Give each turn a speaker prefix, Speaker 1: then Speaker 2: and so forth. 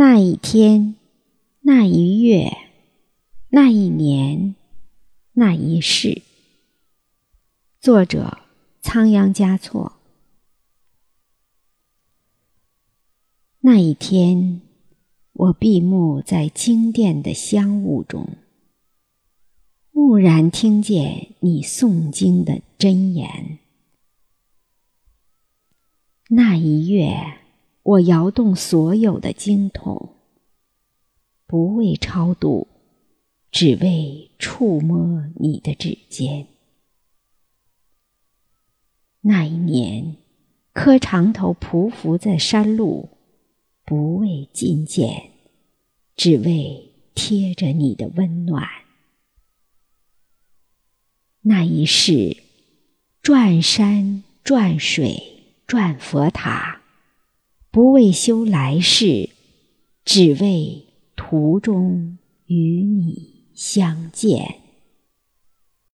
Speaker 1: 那一天，那一月，那一年，那一世。作者：仓央嘉措。那一天，我闭目在经殿的香雾中，蓦然听见你诵经的真言。那一月。我摇动所有的经筒，不为超度，只为触摸你的指尖。那一年，磕长头匍匐在山路，不为觐见，只为贴着你的温暖。那一世，转山转水转佛塔。不为修来世，只为途中与你相见。